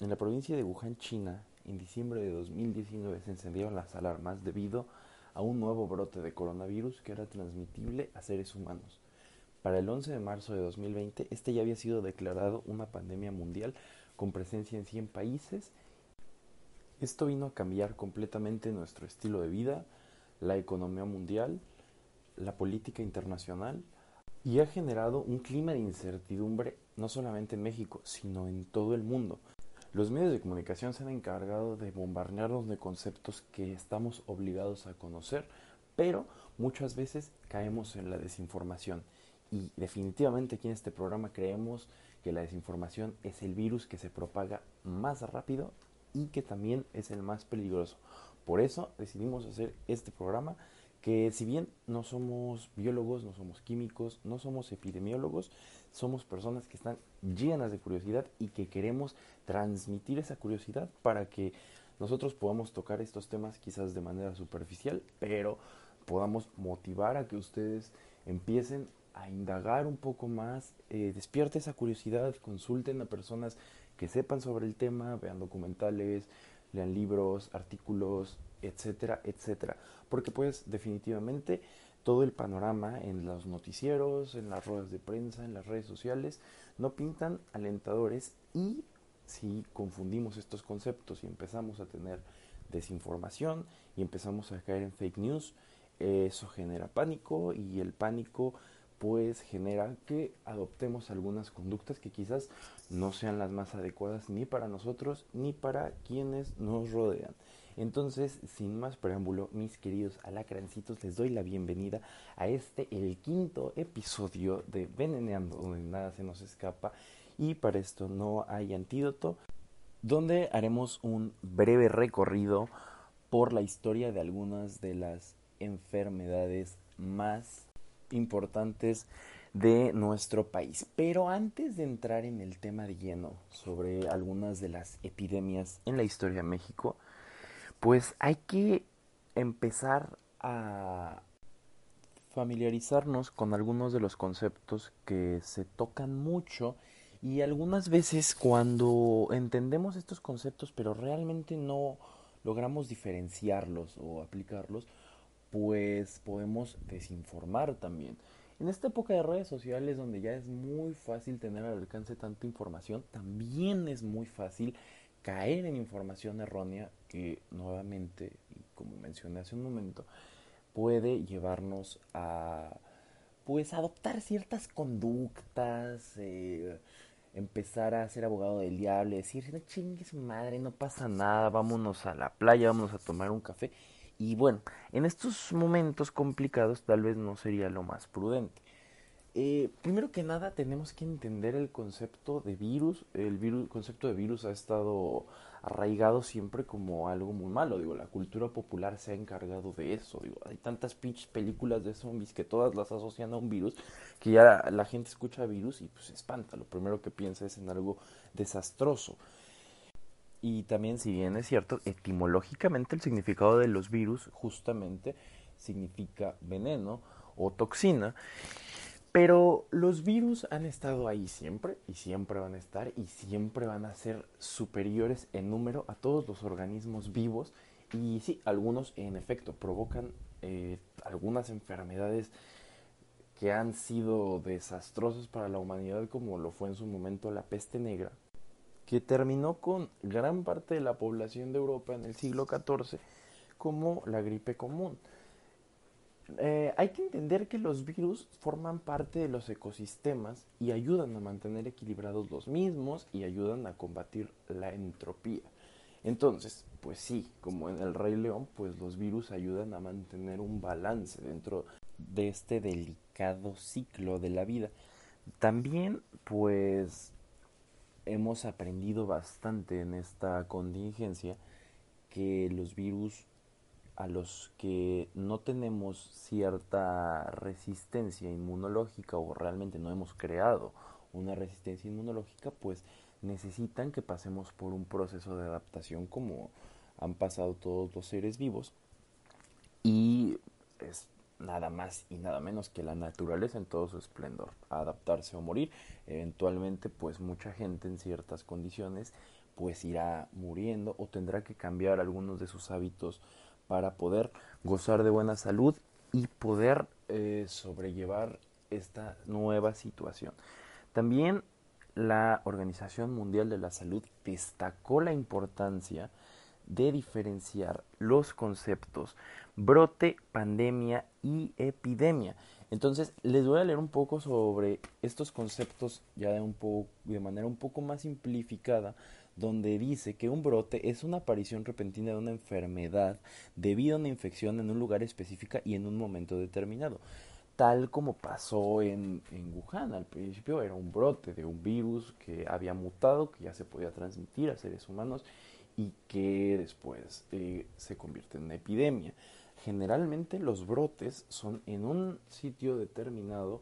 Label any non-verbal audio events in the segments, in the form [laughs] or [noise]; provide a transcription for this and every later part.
En la provincia de Wuhan, China, en diciembre de 2019 se encendieron las alarmas debido a un nuevo brote de coronavirus que era transmitible a seres humanos. Para el 11 de marzo de 2020, este ya había sido declarado una pandemia mundial con presencia en 100 países. Esto vino a cambiar completamente nuestro estilo de vida, la economía mundial, la política internacional y ha generado un clima de incertidumbre no solamente en México, sino en todo el mundo. Los medios de comunicación se han encargado de bombardearnos de conceptos que estamos obligados a conocer, pero muchas veces caemos en la desinformación. Y definitivamente aquí en este programa creemos que la desinformación es el virus que se propaga más rápido y que también es el más peligroso. Por eso decidimos hacer este programa que si bien no somos biólogos, no somos químicos, no somos epidemiólogos, somos personas que están llenas de curiosidad y que queremos transmitir esa curiosidad para que nosotros podamos tocar estos temas quizás de manera superficial, pero podamos motivar a que ustedes empiecen a indagar un poco más, eh, despierte esa curiosidad, consulten a personas que sepan sobre el tema, vean documentales, lean libros, artículos, etcétera, etcétera. Porque pues definitivamente todo el panorama en los noticieros, en las ruedas de prensa, en las redes sociales, no pintan alentadores y si confundimos estos conceptos y empezamos a tener desinformación y empezamos a caer en fake news, eso genera pánico y el pánico pues genera que adoptemos algunas conductas que quizás no sean las más adecuadas ni para nosotros ni para quienes nos rodean. Entonces, sin más preámbulo, mis queridos alacrancitos, les doy la bienvenida a este, el quinto episodio de Veneneando, donde nada se nos escapa y para esto no hay antídoto, donde haremos un breve recorrido por la historia de algunas de las enfermedades más importantes de nuestro país. Pero antes de entrar en el tema de lleno sobre algunas de las epidemias en la historia de México, pues hay que empezar a familiarizarnos con algunos de los conceptos que se tocan mucho y algunas veces cuando entendemos estos conceptos pero realmente no logramos diferenciarlos o aplicarlos, pues podemos desinformar también. En esta época de redes sociales donde ya es muy fácil tener al alcance tanta información, también es muy fácil caer en información errónea que nuevamente, como mencioné hace un momento, puede llevarnos a pues adoptar ciertas conductas, eh, empezar a ser abogado del diablo, decir, no chingues madre, no pasa nada, vámonos a la playa, vámonos a tomar un café. Y bueno, en estos momentos complicados tal vez no sería lo más prudente. Eh, primero que nada tenemos que entender el concepto de virus. El virus, concepto de virus ha estado arraigado siempre como algo muy malo. Digo, la cultura popular se ha encargado de eso. Digo, hay tantas pinches películas de zombies que todas las asocian a un virus que ya la gente escucha virus y pues espanta. Lo primero que piensa es en algo desastroso. Y también, si bien es cierto, etimológicamente el significado de los virus justamente significa veneno o toxina. Pero los virus han estado ahí siempre y siempre van a estar y siempre van a ser superiores en número a todos los organismos vivos y sí, algunos en efecto provocan eh, algunas enfermedades que han sido desastrosas para la humanidad como lo fue en su momento la peste negra, que terminó con gran parte de la población de Europa en el siglo XIV como la gripe común. Eh, hay que entender que los virus forman parte de los ecosistemas y ayudan a mantener equilibrados los mismos y ayudan a combatir la entropía. Entonces, pues sí, como en el Rey León, pues los virus ayudan a mantener un balance dentro de este delicado ciclo de la vida. También, pues, hemos aprendido bastante en esta contingencia que los virus a los que no tenemos cierta resistencia inmunológica o realmente no hemos creado una resistencia inmunológica, pues necesitan que pasemos por un proceso de adaptación como han pasado todos los seres vivos. Y es nada más y nada menos que la naturaleza en todo su esplendor, adaptarse o morir, eventualmente pues mucha gente en ciertas condiciones pues irá muriendo o tendrá que cambiar algunos de sus hábitos para poder gozar de buena salud y poder eh, sobrellevar esta nueva situación. También la Organización Mundial de la Salud destacó la importancia de diferenciar los conceptos brote, pandemia y epidemia. Entonces, les voy a leer un poco sobre estos conceptos ya de, manera un poco más simplificada donde dice que un brote es una aparición repentina de una enfermedad debido a una infección en un lugar específico y en un momento determinado. Tal como pasó en, en Wuhan, al principio era un brote de un virus que había mutado, que ya se podía transmitir a seres humanos y que después eh, se convierte en una epidemia. Generalmente los brotes son en un sitio determinado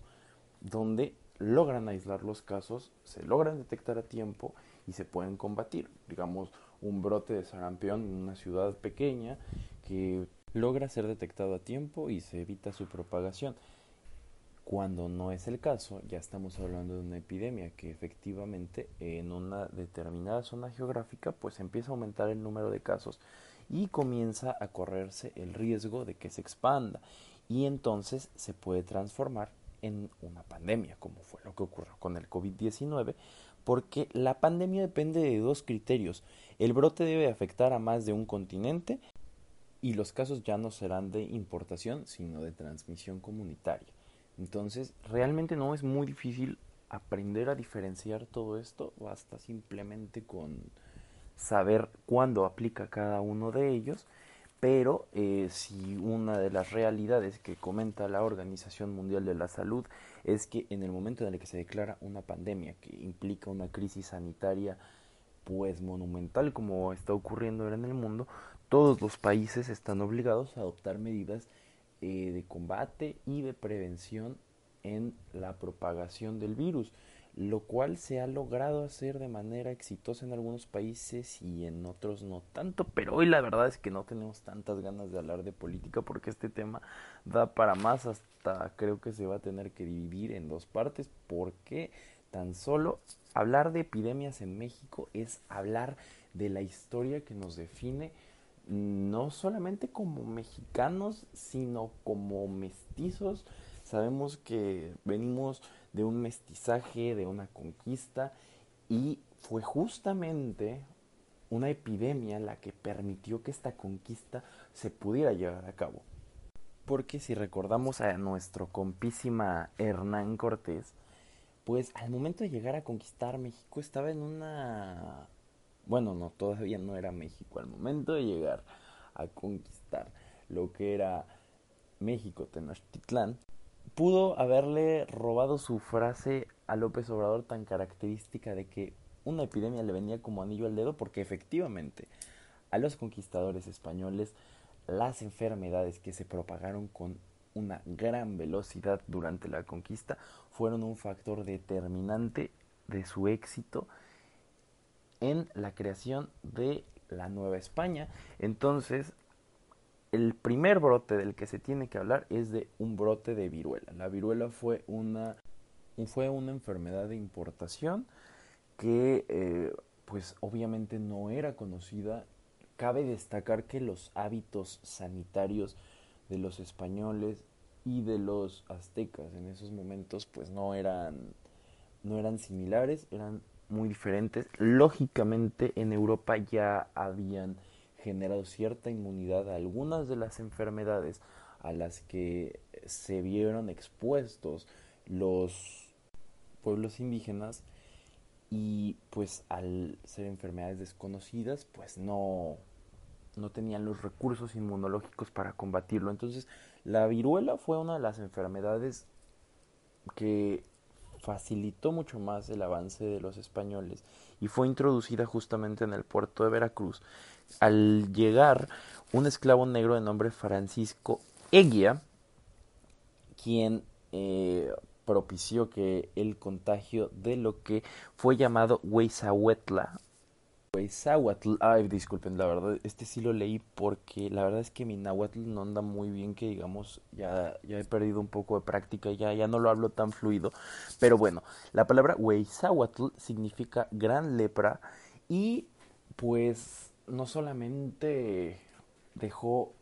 donde logran aislar los casos, se logran detectar a tiempo y se pueden combatir. Digamos, un brote de sarampión en una ciudad pequeña que logra ser detectado a tiempo y se evita su propagación. Cuando no es el caso, ya estamos hablando de una epidemia que efectivamente en una determinada zona geográfica pues empieza a aumentar el número de casos y comienza a correrse el riesgo de que se expanda y entonces se puede transformar en una pandemia, como fue lo que ocurrió con el COVID-19, porque la pandemia depende de dos criterios. El brote debe afectar a más de un continente y los casos ya no serán de importación, sino de transmisión comunitaria. Entonces, realmente no es muy difícil aprender a diferenciar todo esto, basta simplemente con saber cuándo aplica cada uno de ellos, pero eh, si una de las realidades que comenta la Organización Mundial de la Salud es que en el momento en el que se declara una pandemia que implica una crisis sanitaria pues monumental como está ocurriendo ahora en el mundo, todos los países están obligados a adoptar medidas eh, de combate y de prevención en la propagación del virus, lo cual se ha logrado hacer de manera exitosa en algunos países y en otros no tanto, pero hoy la verdad es que no tenemos tantas ganas de hablar de política porque este tema da para más hasta creo que se va a tener que dividir en dos partes porque tan solo hablar de epidemias en México es hablar de la historia que nos define no solamente como mexicanos, sino como mestizos. Sabemos que venimos de un mestizaje, de una conquista, y fue justamente una epidemia la que permitió que esta conquista se pudiera llevar a cabo. Porque si recordamos a nuestro compísima Hernán Cortés, pues al momento de llegar a conquistar México estaba en una... Bueno, no, todavía no era México. Al momento de llegar a conquistar lo que era México, Tenochtitlán, pudo haberle robado su frase a López Obrador tan característica de que una epidemia le venía como anillo al dedo porque efectivamente a los conquistadores españoles las enfermedades que se propagaron con una gran velocidad durante la conquista fueron un factor determinante de su éxito en la creación de la Nueva España. Entonces, el primer brote del que se tiene que hablar es de un brote de viruela. La viruela fue una, fue una enfermedad de importación que eh, pues obviamente no era conocida. Cabe destacar que los hábitos sanitarios de los españoles y de los aztecas en esos momentos pues no eran no eran similares, eran muy diferentes. Lógicamente en Europa ya habían generado cierta inmunidad a algunas de las enfermedades a las que se vieron expuestos los pueblos indígenas y pues al ser enfermedades desconocidas pues no no tenían los recursos inmunológicos para combatirlo. Entonces la viruela fue una de las enfermedades que facilitó mucho más el avance de los españoles y fue introducida justamente en el puerto de Veracruz. Al llegar un esclavo negro de nombre Francisco Eguía, quien eh, propició que el contagio de lo que fue llamado Huizahuetla Huizahuatl, ay disculpen, la verdad, este sí lo leí porque la verdad es que mi náhuatl no anda muy bien, que digamos, ya, ya he perdido un poco de práctica, ya, ya no lo hablo tan fluido, pero bueno, la palabra Huizahuatl significa gran lepra y pues no solamente dejó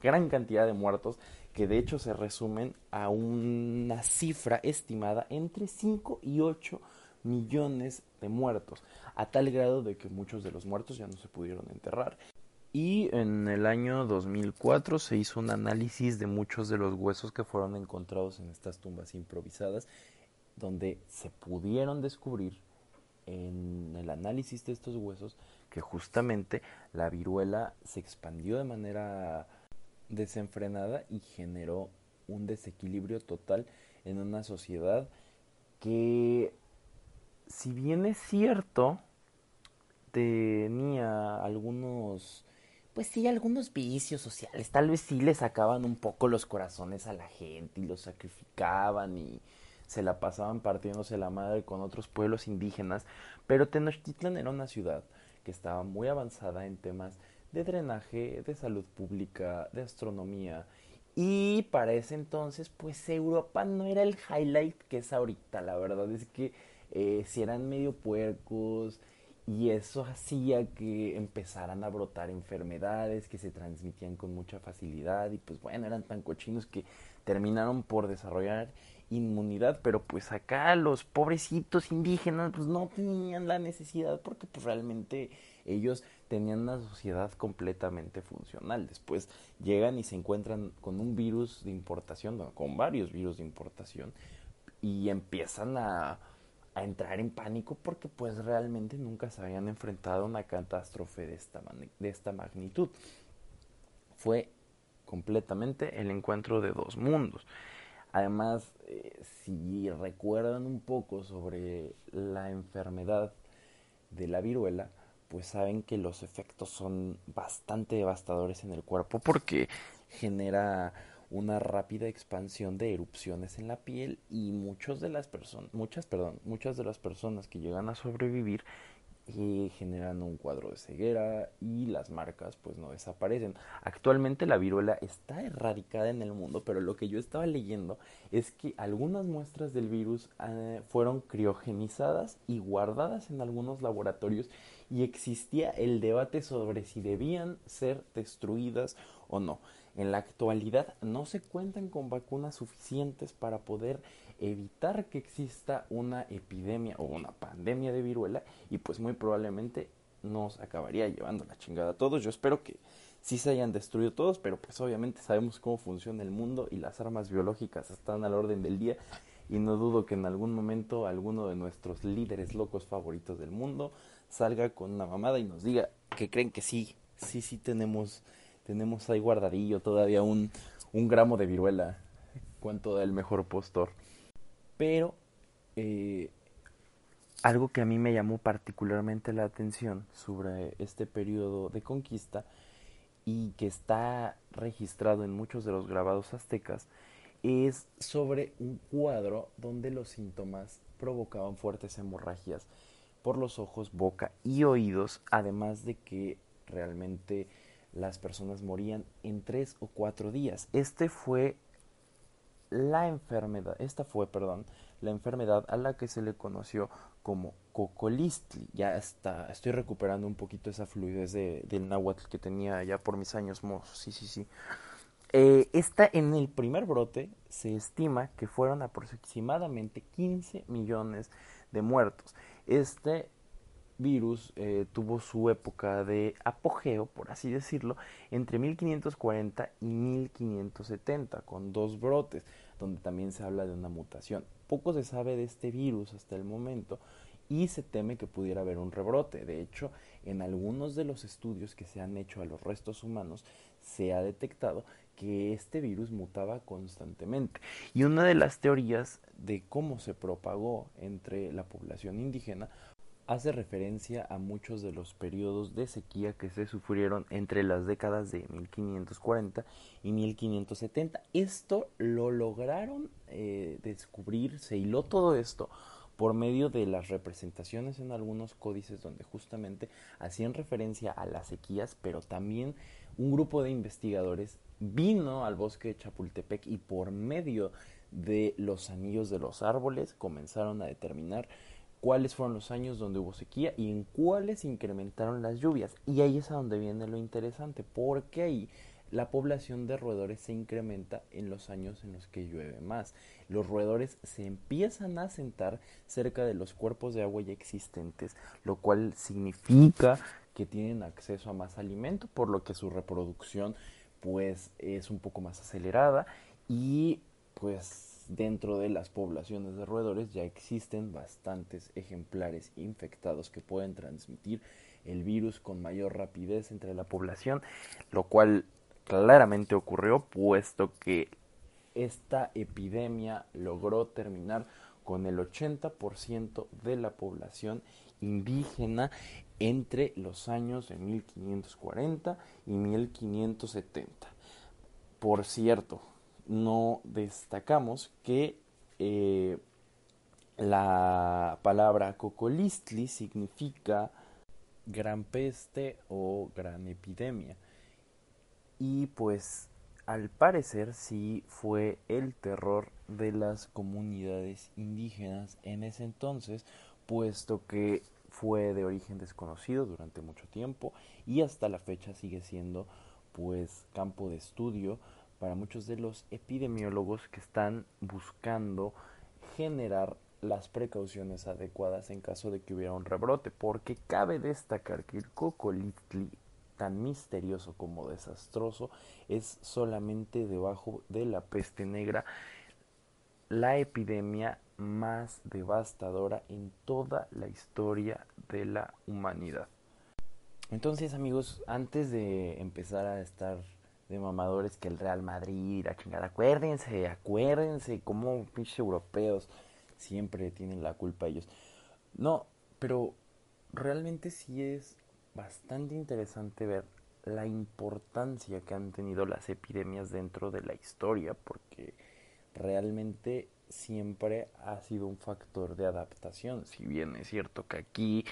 gran cantidad de muertos, que de hecho se resumen a una cifra estimada entre 5 y 8 millones de muertos, a tal grado de que muchos de los muertos ya no se pudieron enterrar. Y en el año 2004 se hizo un análisis de muchos de los huesos que fueron encontrados en estas tumbas improvisadas, donde se pudieron descubrir en el análisis de estos huesos que justamente la viruela se expandió de manera desenfrenada y generó un desequilibrio total en una sociedad que, si bien es cierto, tenía algunos, pues sí, algunos vicios sociales, tal vez sí le sacaban un poco los corazones a la gente y los sacrificaban y se la pasaban partiéndose la madre con otros pueblos indígenas, pero Tenochtitlan era una ciudad que estaba muy avanzada en temas de drenaje, de salud pública, de astronomía. Y para ese entonces, pues Europa no era el highlight que es ahorita. La verdad es que eh, si eran medio puercos y eso hacía que empezaran a brotar enfermedades que se transmitían con mucha facilidad y pues bueno, eran tan cochinos que terminaron por desarrollar inmunidad, pero pues acá los pobrecitos indígenas pues no tenían la necesidad porque pues realmente ellos tenían una sociedad completamente funcional. Después llegan y se encuentran con un virus de importación, con varios virus de importación, y empiezan a, a entrar en pánico porque pues realmente nunca se habían enfrentado a una catástrofe de esta, de esta magnitud. Fue completamente el encuentro de dos mundos. Además, eh, si recuerdan un poco sobre la enfermedad de la viruela, pues saben que los efectos son bastante devastadores en el cuerpo porque genera una rápida expansión de erupciones en la piel y muchos de las personas muchas perdón muchas de las personas que llegan a sobrevivir y generan un cuadro de ceguera y las marcas pues no desaparecen. Actualmente la viruela está erradicada en el mundo, pero lo que yo estaba leyendo es que algunas muestras del virus eh, fueron criogenizadas y guardadas en algunos laboratorios y existía el debate sobre si debían ser destruidas o no. En la actualidad no se cuentan con vacunas suficientes para poder evitar que exista una epidemia o una pandemia de viruela y pues muy probablemente nos acabaría llevando la chingada a todos. Yo espero que sí se hayan destruido todos, pero pues obviamente sabemos cómo funciona el mundo y las armas biológicas están al orden del día y no dudo que en algún momento alguno de nuestros líderes locos favoritos del mundo salga con una mamada y nos diga que creen que sí, sí, sí tenemos, tenemos ahí guardadillo todavía un, un gramo de viruela, cuanto da el mejor postor. Pero eh, algo que a mí me llamó particularmente la atención sobre este periodo de conquista y que está registrado en muchos de los grabados aztecas es sobre un cuadro donde los síntomas provocaban fuertes hemorragias por los ojos, boca y oídos, además de que realmente las personas morían en tres o cuatro días. Este fue la enfermedad, esta fue, perdón, la enfermedad a la que se le conoció como cocolistli. Ya está, estoy recuperando un poquito esa fluidez de, del náhuatl que tenía ya por mis años mozos. Sí, sí, sí. Eh, esta, en el primer brote se estima que fueron aproximadamente 15 millones de muertos. Este virus eh, tuvo su época de apogeo, por así decirlo, entre 1540 y 1570, con dos brotes, donde también se habla de una mutación. Poco se sabe de este virus hasta el momento y se teme que pudiera haber un rebrote. De hecho, en algunos de los estudios que se han hecho a los restos humanos se ha detectado que este virus mutaba constantemente. Y una de las teorías de cómo se propagó entre la población indígena hace referencia a muchos de los periodos de sequía que se sufrieron entre las décadas de 1540 y 1570. Esto lo lograron eh, descubrir, se hiló todo esto por medio de las representaciones en algunos códices donde justamente hacían referencia a las sequías, pero también un grupo de investigadores vino al bosque de Chapultepec y por medio de los anillos de los árboles comenzaron a determinar cuáles fueron los años donde hubo sequía y en cuáles incrementaron las lluvias. Y ahí es a donde viene lo interesante, porque ahí la población de roedores se incrementa en los años en los que llueve más. Los roedores se empiezan a sentar cerca de los cuerpos de agua ya existentes, lo cual significa que tienen acceso a más alimento, por lo que su reproducción pues es un poco más acelerada y pues dentro de las poblaciones de roedores ya existen bastantes ejemplares infectados que pueden transmitir el virus con mayor rapidez entre la población, lo cual claramente ocurrió puesto que esta epidemia logró terminar con el 80% de la población indígena entre los años de 1540 y 1570. Por cierto, no destacamos que eh, la palabra cocolistli significa gran peste o gran epidemia. Y pues al parecer sí fue el terror de las comunidades indígenas en ese entonces, puesto que fue de origen desconocido durante mucho tiempo y hasta la fecha sigue siendo pues campo de estudio para muchos de los epidemiólogos que están buscando generar las precauciones adecuadas en caso de que hubiera un rebrote, porque cabe destacar que el cocolitli, tan misterioso como desastroso, es solamente debajo de la peste negra la epidemia más devastadora en toda la historia de la humanidad. Entonces amigos, antes de empezar a estar de mamadores que el Real Madrid, la chingada, acuérdense, acuérdense como pinches europeos siempre tienen la culpa ellos. No, pero realmente sí es bastante interesante ver la importancia que han tenido las epidemias dentro de la historia, porque realmente siempre ha sido un factor de adaptación. Si bien es cierto que aquí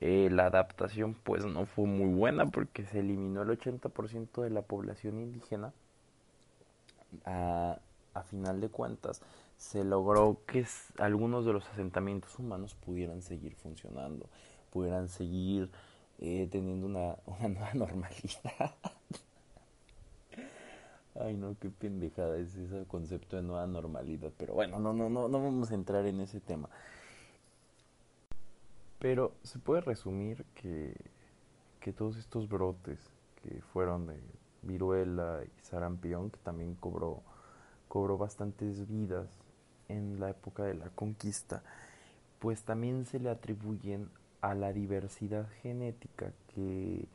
eh, la adaptación pues no fue muy buena porque se eliminó el 80% de la población indígena, a, a final de cuentas se logró que algunos de los asentamientos humanos pudieran seguir funcionando, pudieran seguir eh, teniendo una, una nueva [laughs] normalidad. Ay, no, qué pendejada es ese concepto de nueva normalidad. Pero bueno, no, no, no, no vamos a entrar en ese tema. Pero se puede resumir que, que todos estos brotes que fueron de viruela y sarampión, que también cobró, cobró bastantes vidas en la época de la conquista, pues también se le atribuyen a la diversidad genética que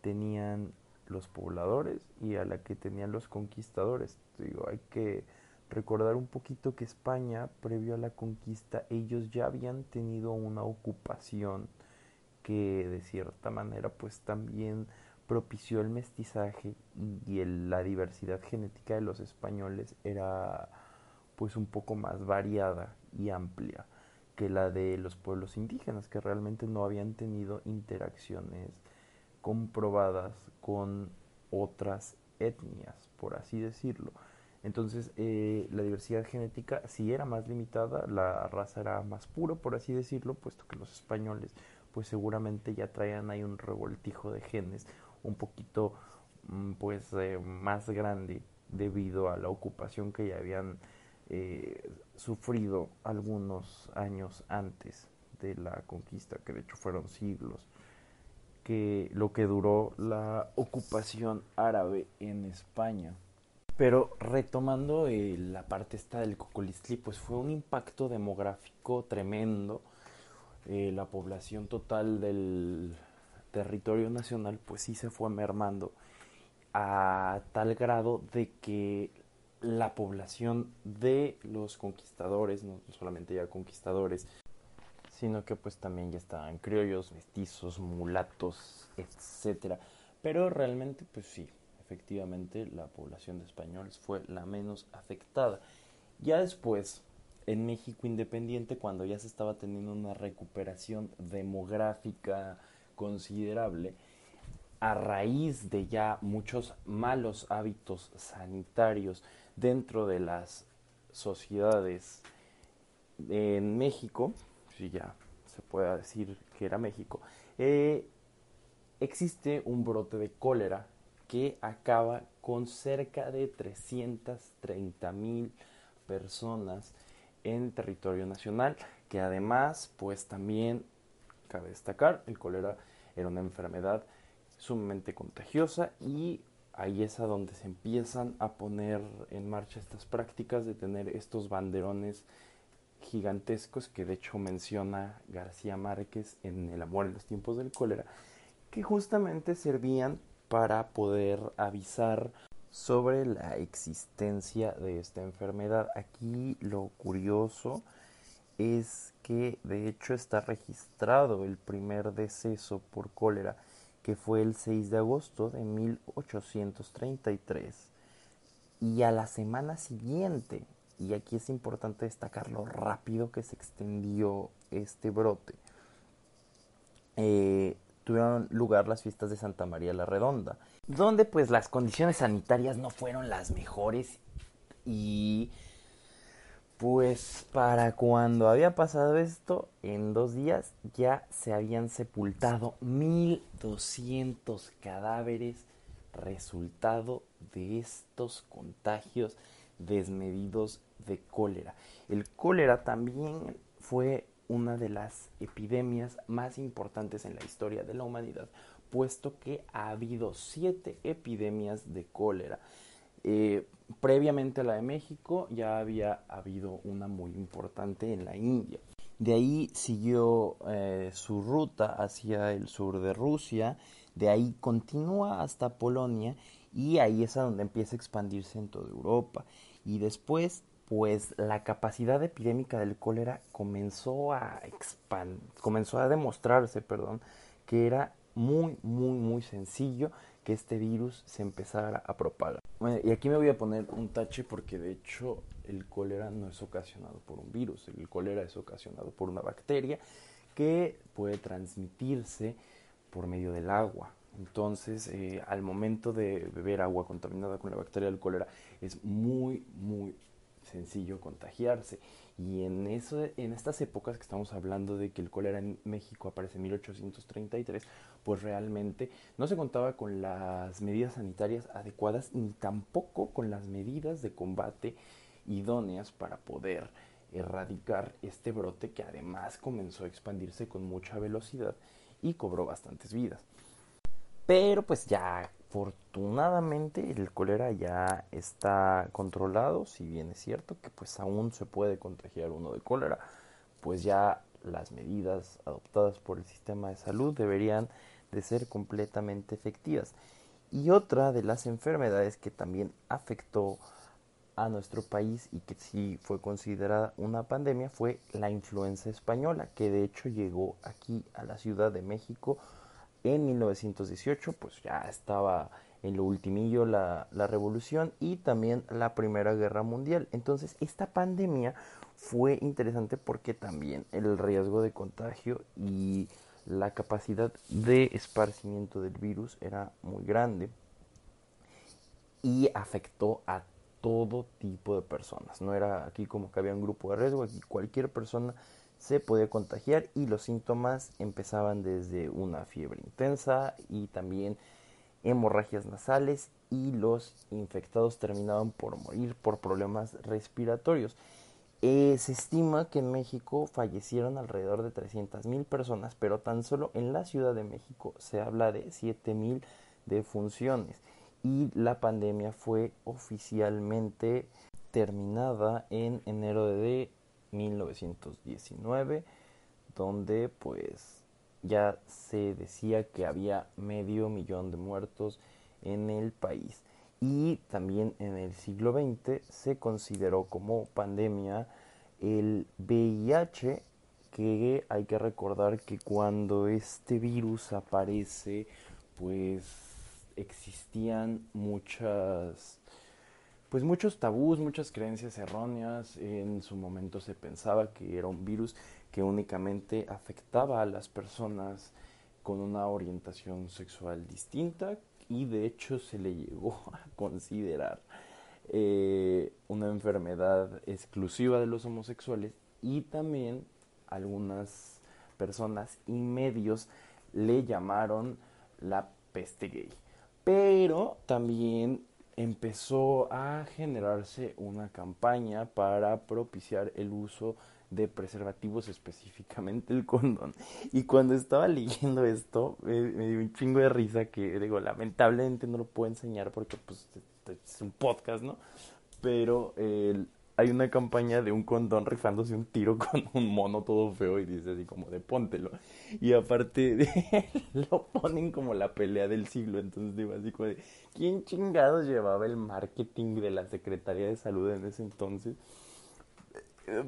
tenían los pobladores y a la que tenían los conquistadores. Digo, hay que recordar un poquito que España, previo a la conquista, ellos ya habían tenido una ocupación que de cierta manera pues también propició el mestizaje y la diversidad genética de los españoles era pues un poco más variada y amplia que la de los pueblos indígenas que realmente no habían tenido interacciones comprobadas con otras etnias, por así decirlo. Entonces, eh, la diversidad genética sí era más limitada, la raza era más pura, por así decirlo, puesto que los españoles, pues seguramente ya traían ahí un revoltijo de genes un poquito, mm, pues, eh, más grande debido a la ocupación que ya habían eh, sufrido algunos años antes de la conquista, que de hecho fueron siglos que lo que duró la ocupación árabe en España. Pero retomando eh, la parte esta del Cocolistli, pues fue un impacto demográfico tremendo. eh, la población total del territorio nacional pues sí se fue mermando a tal grado de que la población de los conquistadores, no solamente ya conquistadores, sino que pues también ya estaban criollos, mestizos, mulatos, etcétera. Pero realmente pues sí, efectivamente la población de españoles fue la menos afectada. Ya después, en México independiente, cuando ya se estaba teniendo una recuperación demográfica considerable, a raíz de ya muchos malos hábitos sanitarios dentro de las sociedades en México, si ya se puede decir que era México, eh, existe un brote de cólera que acaba con cerca de 330 mil personas en territorio nacional, que además, pues también cabe destacar, el cólera era una enfermedad sumamente contagiosa y ahí es a donde se empiezan a poner en marcha estas prácticas de tener estos banderones gigantescos que de hecho menciona García Márquez en El amor en los tiempos del cólera, que justamente servían para poder avisar sobre la existencia de esta enfermedad. Aquí lo curioso es que de hecho está registrado el primer deceso por cólera que fue el 6 de agosto de 1833. Y a la semana siguiente, y aquí es importante destacar lo rápido que se extendió este brote, eh, tuvieron lugar las fiestas de Santa María la Redonda, donde pues las condiciones sanitarias no fueron las mejores y pues para cuando había pasado esto, en dos días ya se habían sepultado 1200 cadáveres resultado de estos contagios desmedidos de cólera. El cólera también fue una de las epidemias más importantes en la historia de la humanidad, puesto que ha habido siete epidemias de cólera. Eh, previamente a la de México ya había habido una muy importante en la India. De ahí siguió eh, su ruta hacia el sur de Rusia, de ahí continúa hasta Polonia y ahí es a donde empieza a expandirse en toda Europa. Y después, pues la capacidad epidémica del cólera comenzó a comenzó a demostrarse, perdón, que era muy, muy, muy sencillo que este virus se empezara a propagar. Bueno, y aquí me voy a poner un tache porque de hecho el cólera no es ocasionado por un virus, el cólera es ocasionado por una bacteria que puede transmitirse por medio del agua. Entonces, eh, al momento de beber agua contaminada con la bacteria del cólera, es muy, muy sencillo contagiarse. Y en, eso, en estas épocas que estamos hablando de que el cólera en México aparece en 1833, pues realmente no se contaba con las medidas sanitarias adecuadas ni tampoco con las medidas de combate idóneas para poder erradicar este brote que además comenzó a expandirse con mucha velocidad y cobró bastantes vidas. Pero pues ya afortunadamente el cólera ya está controlado, si bien es cierto que pues aún se puede contagiar uno de cólera, pues ya las medidas adoptadas por el sistema de salud deberían de ser completamente efectivas. Y otra de las enfermedades que también afectó a nuestro país y que sí fue considerada una pandemia fue la influenza española, que de hecho llegó aquí a la Ciudad de México en 1918, pues ya estaba en lo ultimillo la, la revolución y también la Primera Guerra Mundial. Entonces esta pandemia fue interesante porque también el riesgo de contagio y la capacidad de esparcimiento del virus era muy grande y afectó a todo tipo de personas. No era aquí como que había un grupo de riesgo, aquí cualquier persona se podía contagiar y los síntomas empezaban desde una fiebre intensa y también hemorragias nasales y los infectados terminaban por morir por problemas respiratorios. Eh, se estima que en México fallecieron alrededor de 300.000 personas, pero tan solo en la Ciudad de México se habla de 7.000 defunciones y la pandemia fue oficialmente terminada en enero de 1919, donde pues ya se decía que había medio millón de muertos en el país. Y también en el siglo XX se consideró como pandemia el VIH, que hay que recordar que cuando este virus aparece, pues existían muchas pues muchos tabús, muchas creencias erróneas. En su momento se pensaba que era un virus que únicamente afectaba a las personas con una orientación sexual distinta y de hecho se le llegó [laughs] a considerar eh, una enfermedad exclusiva de los homosexuales y también algunas personas y medios le llamaron la peste gay. Pero también empezó a generarse una campaña para propiciar el uso de preservativos, específicamente el condón. Y cuando estaba leyendo esto, me, dio un chingo de risa que, digo, lamentablemente no lo puedo enseñar porque pues es un podcast, ¿no? Pero el hay una campaña de un condón rifándose un tiro [laughs] con un mono todo feo y dice así como de póntelo. Y aparte de, [laughs] lo ponen como la pelea del siglo. Entonces digo así como ¿quién chingados llevaba el marketing de la Secretaría de Salud en ese entonces?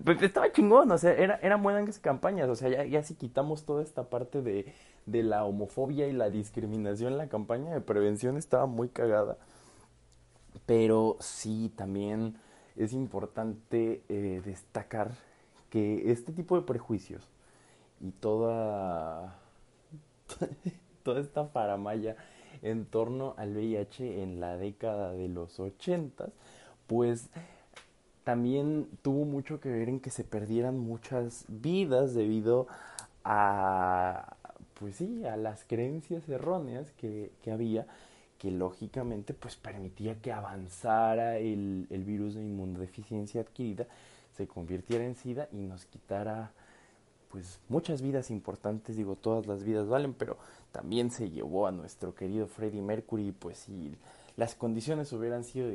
Pues estaba chingón, o sea, era, eran buenas campañas, o sea, ya, ya si quitamos toda esta parte de, de la homofobia y la discriminación, la campaña de prevención estaba muy cagada. Pero sí, también es importante eh, destacar que este tipo de prejuicios y toda, [laughs] toda esta paramaya en torno al VIH en la década de los ochentas, pues también tuvo mucho que ver en que se perdieran muchas vidas debido a, pues sí, a las creencias erróneas que había que lógicamente pues permitía que avanzara el, el virus de inmunodeficiencia adquirida, se convirtiera en SIDA y nos quitara pues muchas vidas importantes, digo, todas las vidas valen, pero también se llevó a nuestro querido Freddie Mercury, pues si las condiciones hubieran sido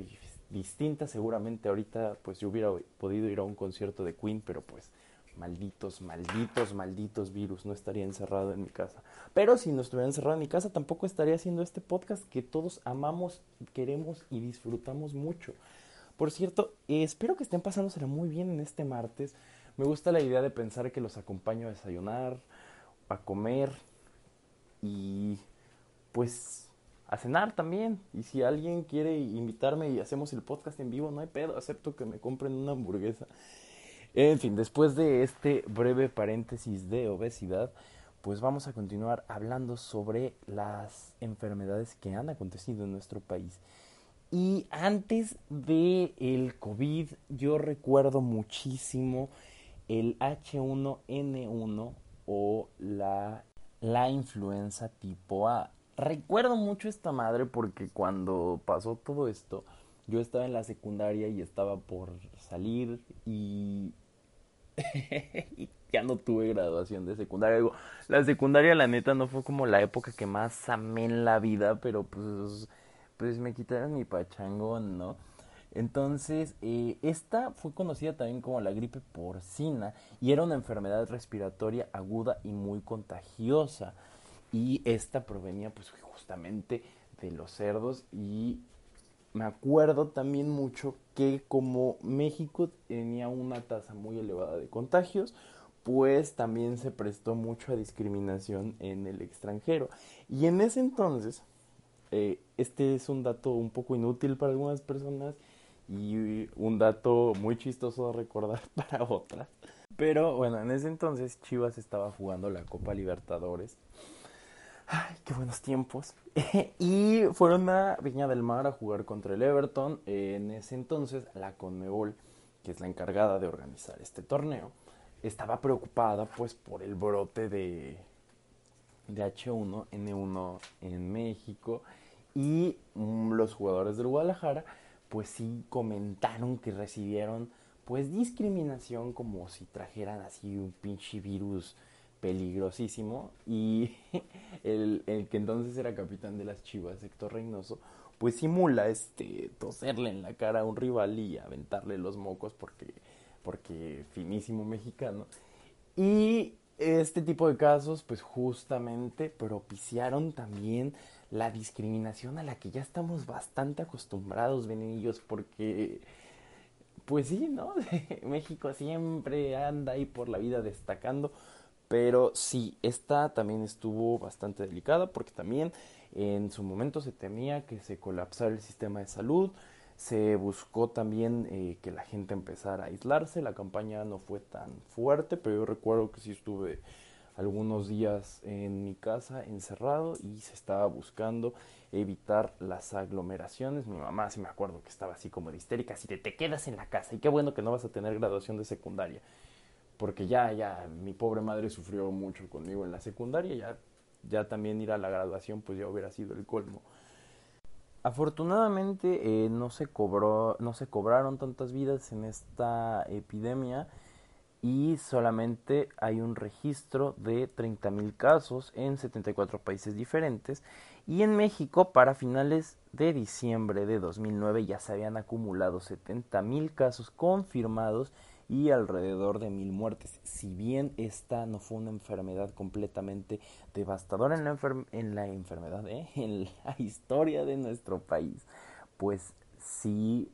distintas, seguramente ahorita pues yo hubiera podido ir a un concierto de Queen, pero pues malditos, malditos, malditos virus, no estaría encerrado en mi casa. Pero si no estuviera encerrado en mi casa, tampoco estaría haciendo este podcast que todos amamos, queremos y disfrutamos mucho. Por cierto, espero que estén pasándosela muy bien en este martes. Me gusta la idea de pensar que los acompaño a desayunar, a comer y pues a cenar también. Y si alguien quiere invitarme y hacemos el podcast en vivo, no hay pedo, acepto que me compren una hamburguesa. En fin, después de este breve paréntesis de obesidad, pues vamos a continuar hablando sobre las enfermedades que han acontecido en nuestro país. Y antes de el COVID, yo recuerdo muchísimo el H1N1 o la, la influenza tipo A. Recuerdo mucho esta madre porque cuando pasó todo esto, yo estaba en la secundaria y estaba por salir [laughs] y, ya no tuve graduación de secundaria. la secundaria la neta no fue como la época que más amé en la vida, pero pues, pues me quitaron mi pachangón, ¿no? Entonces, eh, esta fue conocida también como la gripe porcina y era una enfermedad respiratoria aguda y muy contagiosa. Y esta provenía pues justamente de los cerdos y me acuerdo también mucho que como México tenía una tasa muy elevada de contagios, pues también se prestó mucho a discriminación en el extranjero. Y en ese entonces, eh, este es un dato un poco inútil para algunas personas y un dato muy chistoso de recordar [laughs] para otras. Pero bueno, en ese entonces Chivas estaba jugando la Copa Libertadores Ay, qué buenos tiempos. [laughs] y fueron a Viña del Mar a jugar contra el Everton. En ese entonces, la Conmebol, que es la encargada de organizar este torneo, estaba preocupada pues por el brote de, de H1N1 en México. Y mm, los jugadores del Guadalajara, pues sí comentaron que recibieron pues discriminación como si trajeran así un pinche virus peligrosísimo. Y [laughs] el, el, que entonces era capitán de las Chivas, Héctor Reynoso, pues simula este toserle en la cara a un rival y aventarle los mocos porque porque finísimo mexicano. Y este tipo de casos, pues justamente propiciaron también la discriminación a la que ya estamos bastante acostumbrados, venenillos, porque, pues sí, ¿no? [laughs] México siempre anda ahí por la vida destacando, pero sí, esta también estuvo bastante delicada porque también en su momento se temía que se colapsara el sistema de salud, se buscó también eh, que la gente empezara a aislarse, la campaña no fue tan fuerte, pero yo recuerdo que sí estuve algunos días en mi casa encerrado y se estaba buscando evitar las aglomeraciones. Mi mamá sí me acuerdo que estaba así como de histérica, así de te quedas en la casa y qué bueno que no vas a tener graduación de secundaria. Porque ya, ya, mi pobre madre sufrió mucho conmigo en la secundaria, ya, ya también ir a la graduación pues ya hubiera sido el colmo. Afortunadamente eh, no se cobró, no se cobraron tantas vidas en esta epidemia y solamente hay un registro de 30.000 casos en 74 países diferentes y en México para finales de diciembre de 2009 ya se habían acumulado 70.000 casos confirmados y alrededor de mil muertes. Si bien esta no fue una enfermedad completamente devastadora en la, en la enfermedad, ¿eh? [laughs] en la historia de nuestro país, pues sí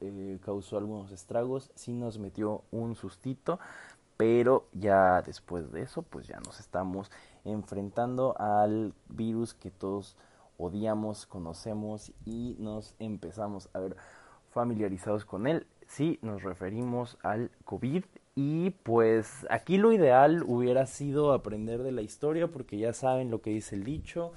eh, causó algunos estragos, sí nos metió un sustito, pero ya después de eso, pues ya nos estamos enfrentando al virus que todos odiamos, conocemos y nos empezamos a ver familiarizados con él sí nos referimos al COVID y pues aquí lo ideal hubiera sido aprender de la historia porque ya saben lo que dice el dicho,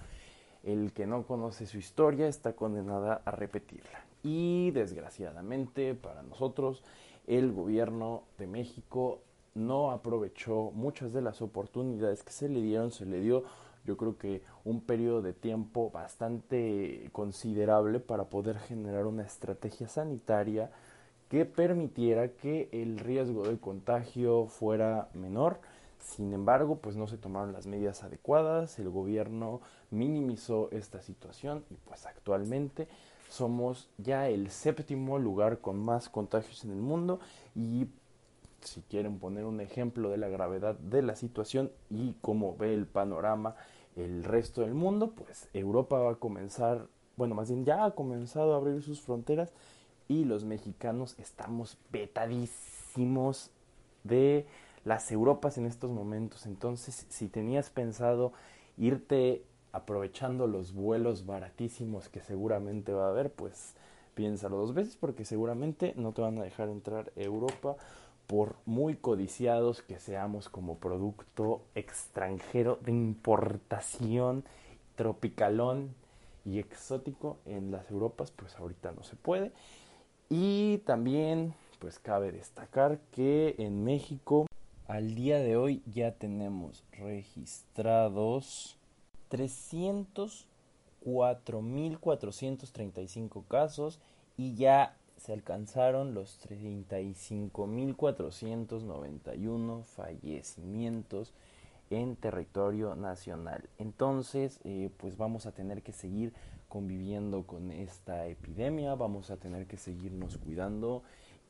el que no conoce su historia está condenada a repetirla. Y desgraciadamente para nosotros el gobierno de México no aprovechó muchas de las oportunidades que se le dieron, se le dio yo creo que un periodo de tiempo bastante considerable para poder generar una estrategia sanitaria que permitiera que el riesgo de contagio fuera menor. Sin embargo, pues no se tomaron las medidas adecuadas, el gobierno minimizó esta situación y pues actualmente somos ya el séptimo lugar con más contagios en el mundo y si quieren poner un ejemplo de la gravedad de la situación y cómo ve el panorama el resto del mundo, pues Europa va a comenzar, bueno, más bien ya ha comenzado a abrir sus fronteras y los mexicanos estamos petadísimos de las Europas en estos momentos. Entonces, si tenías pensado irte aprovechando los vuelos baratísimos que seguramente va a haber, pues piénsalo dos veces porque seguramente no te van a dejar entrar Europa por muy codiciados que seamos como producto extranjero de importación tropicalón y exótico en las Europas, pues ahorita no se puede. Y también pues cabe destacar que en México al día de hoy ya tenemos registrados 304.435 casos y ya se alcanzaron los 35.491 fallecimientos en territorio nacional. Entonces, eh, pues vamos a tener que seguir conviviendo con esta epidemia, vamos a tener que seguirnos cuidando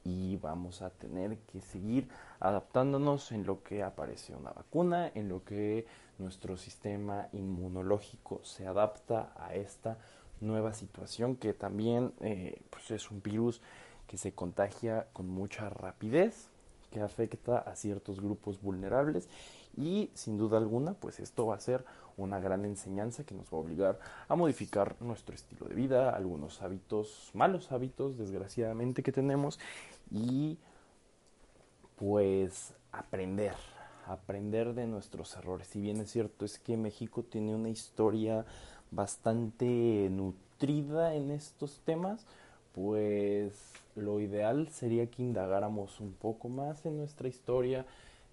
y vamos a tener que seguir adaptándonos en lo que aparece una vacuna, en lo que nuestro sistema inmunológico se adapta a esta nueva situación que también eh, pues es un virus que se contagia con mucha rapidez, que afecta a ciertos grupos vulnerables y sin duda alguna pues esto va a ser una gran enseñanza que nos va a obligar a modificar nuestro estilo de vida, algunos hábitos, malos hábitos desgraciadamente que tenemos y pues aprender, aprender de nuestros errores. Si bien es cierto es que México tiene una historia bastante nutrida en estos temas, pues lo ideal sería que indagáramos un poco más en nuestra historia,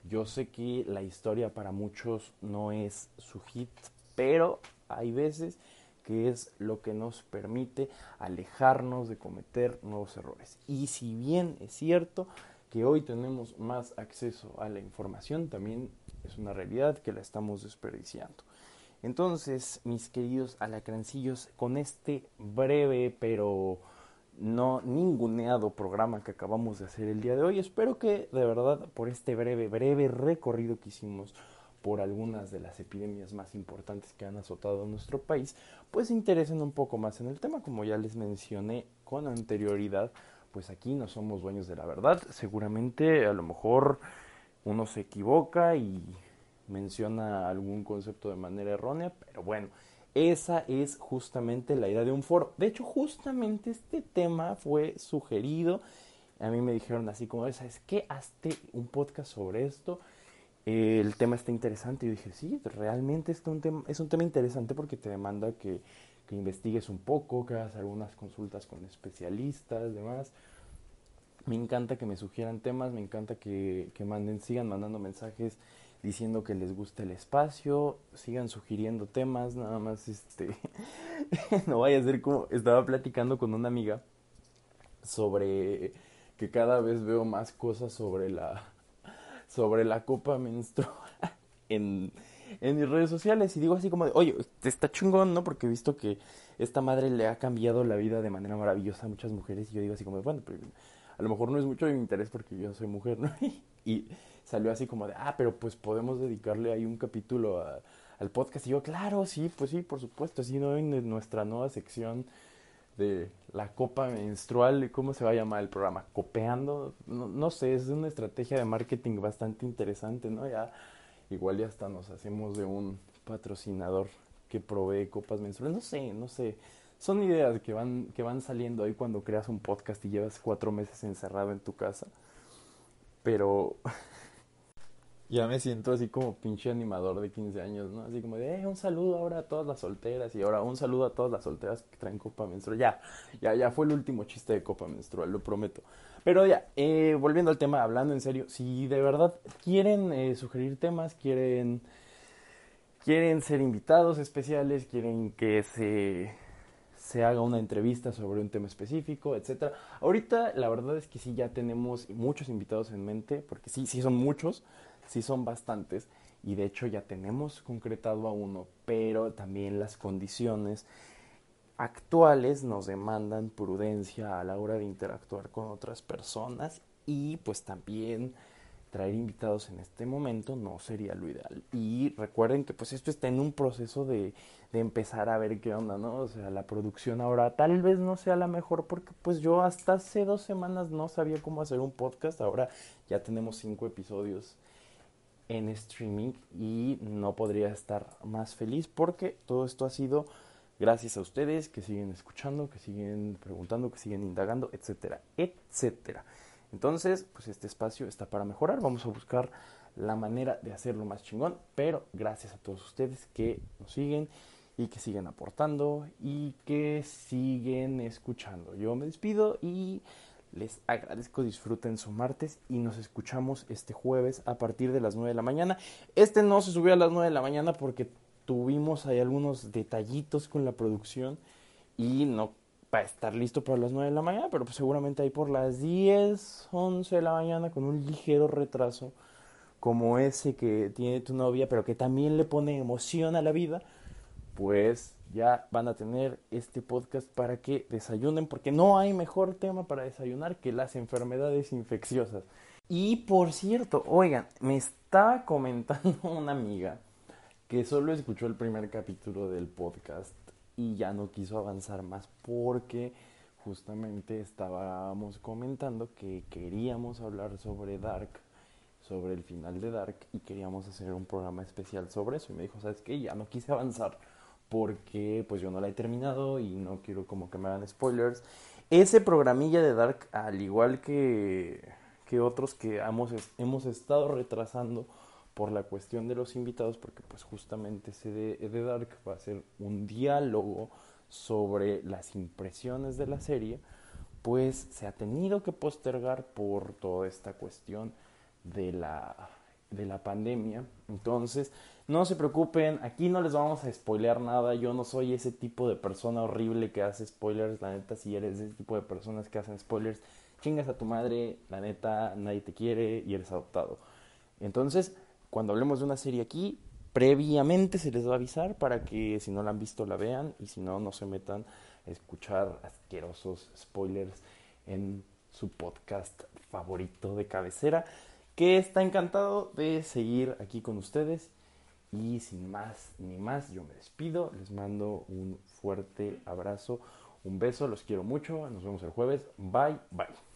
yo sé que la historia para muchos no es su hit, pero hay veces que es lo que nos permite alejarnos de cometer nuevos errores. Y si bien es cierto que hoy tenemos más acceso a la información, también es una realidad que la estamos desperdiciando. Entonces, mis queridos alacrancillos, con este breve pero no ninguneado programa que acabamos de hacer el día de hoy. Espero que de verdad por este breve, breve recorrido que hicimos por algunas de las epidemias más importantes que han azotado nuestro país, pues se interesen un poco más en el tema. Como ya les mencioné con anterioridad, pues aquí no somos dueños de la verdad. Seguramente a lo mejor uno se equivoca y menciona algún concepto de manera errónea, pero bueno, esa es justamente la idea de un foro. De hecho, justamente este tema fue sugerido. A mí me dijeron así como, ¿sabes qué? Hazte un podcast sobre esto. el tema está interesante. Y yo dije, sí, realmente es un tema, es un tema interesante porque te demanda que, que investigues un poco, que hagas algunas consultas con especialistas, demás. Me encanta que me sugieran temas, me encanta que, que manden, sigan mandando mensajes diciendo que les gusta el espacio, sigan sugiriendo temas, nada más este [laughs] no vaya a ser como estaba platicando con una amiga sobre que cada vez veo más cosas sobre la sobre la copa menstrual [laughs] en, en mis redes sociales y digo así como de, oye, está chungón, ¿no? Porque he visto que esta madre le ha cambiado la vida de manera maravillosa a muchas mujeres y yo digo así como de, bueno, pero a lo mejor no es mucho de mi interés porque yo soy mujer, ¿no? [laughs] y salió así como de, ah, pero pues podemos dedicarle ahí un capítulo al podcast. Y yo, claro, sí, pues sí, por supuesto, así no en nuestra nueva sección de la copa menstrual, ¿cómo se va a llamar el programa? Copeando, no, no sé, es una estrategia de marketing bastante interesante, ¿no? Ya igual ya hasta nos hacemos de un patrocinador que provee copas menstruales, no sé, no sé. Son ideas que van, que van saliendo ahí cuando creas un podcast y llevas cuatro meses encerrado en tu casa. Pero [laughs] ya me siento así como pinche animador de 15 años, ¿no? Así como de, eh, un saludo ahora a todas las solteras y ahora un saludo a todas las solteras que traen copa menstrual. Ya, ya, ya fue el último chiste de copa menstrual, lo prometo. Pero ya, eh, volviendo al tema, hablando en serio, si de verdad quieren eh, sugerir temas, quieren, quieren ser invitados especiales, quieren que se se haga una entrevista sobre un tema específico, etcétera. Ahorita la verdad es que sí ya tenemos muchos invitados en mente, porque sí, sí son muchos, sí son bastantes, y de hecho ya tenemos concretado a uno, pero también las condiciones actuales nos demandan prudencia a la hora de interactuar con otras personas y pues también traer invitados en este momento no sería lo ideal. Y recuerden que pues esto está en un proceso de, de, empezar a ver qué onda, ¿no? O sea, la producción ahora tal vez no sea la mejor porque pues yo hasta hace dos semanas no sabía cómo hacer un podcast, ahora ya tenemos cinco episodios en streaming y no podría estar más feliz porque todo esto ha sido gracias a ustedes que siguen escuchando, que siguen preguntando, que siguen indagando, etcétera, etcétera. Entonces, pues este espacio está para mejorar. Vamos a buscar la manera de hacerlo más chingón. Pero gracias a todos ustedes que nos siguen y que siguen aportando y que siguen escuchando. Yo me despido y les agradezco, disfruten su martes y nos escuchamos este jueves a partir de las 9 de la mañana. Este no se subió a las 9 de la mañana porque tuvimos ahí algunos detallitos con la producción y no para estar listo para las 9 de la mañana, pero pues seguramente ahí por las 10, 11 de la mañana con un ligero retraso como ese que tiene tu novia, pero que también le pone emoción a la vida, pues ya van a tener este podcast para que desayunen, porque no hay mejor tema para desayunar que las enfermedades infecciosas. Y por cierto, oigan, me estaba comentando [laughs] una amiga que solo escuchó el primer capítulo del podcast y ya no quiso avanzar más porque justamente estábamos comentando que queríamos hablar sobre Dark, sobre el final de Dark y queríamos hacer un programa especial sobre eso y me dijo, ¿sabes qué? Ya no quise avanzar porque pues yo no la he terminado y no quiero como que me hagan spoilers. Ese programilla de Dark, al igual que, que otros que hemos, hemos estado retrasando, por la cuestión de los invitados, porque pues justamente ese de, Dark va a ser un diálogo sobre las impresiones de la serie, pues se ha tenido que postergar por toda esta cuestión de la, de la pandemia. Entonces, no se preocupen, aquí no les vamos a spoilear nada, yo no soy ese tipo de persona horrible que hace spoilers, la neta, si eres ese tipo de personas que hacen spoilers, chingas a tu madre, la neta, nadie te quiere y eres adoptado. Entonces, cuando hablemos de una serie aquí, previamente se les va a avisar para que si no la han visto la vean. Y si no, no se metan a escuchar asquerosos spoilers en su podcast favorito de cabecera, que está encantado de seguir aquí con ustedes Y sin más ni más, yo me despido. Les mando un fuerte abrazo, un beso, los quiero mucho. Nos vemos el jueves. Bye, bye.